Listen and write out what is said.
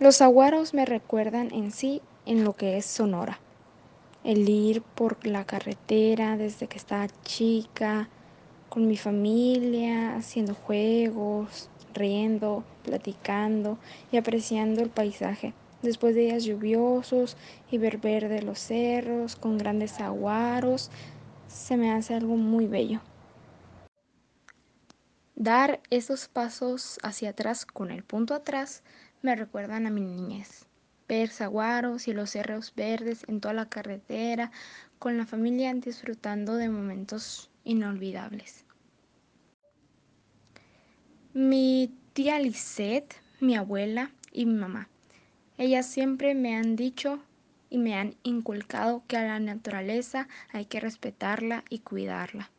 Los aguaros me recuerdan en sí en lo que es Sonora. El ir por la carretera desde que estaba chica, con mi familia, haciendo juegos, riendo, platicando y apreciando el paisaje. Después de días lluviosos y ver verde los cerros con grandes aguaros, se me hace algo muy bello. Dar esos pasos hacia atrás con el punto atrás me recuerdan a mi niñez. Ver saguaros y los cerros verdes en toda la carretera, con la familia disfrutando de momentos inolvidables. Mi tía Lisette, mi abuela y mi mamá. Ellas siempre me han dicho y me han inculcado que a la naturaleza hay que respetarla y cuidarla.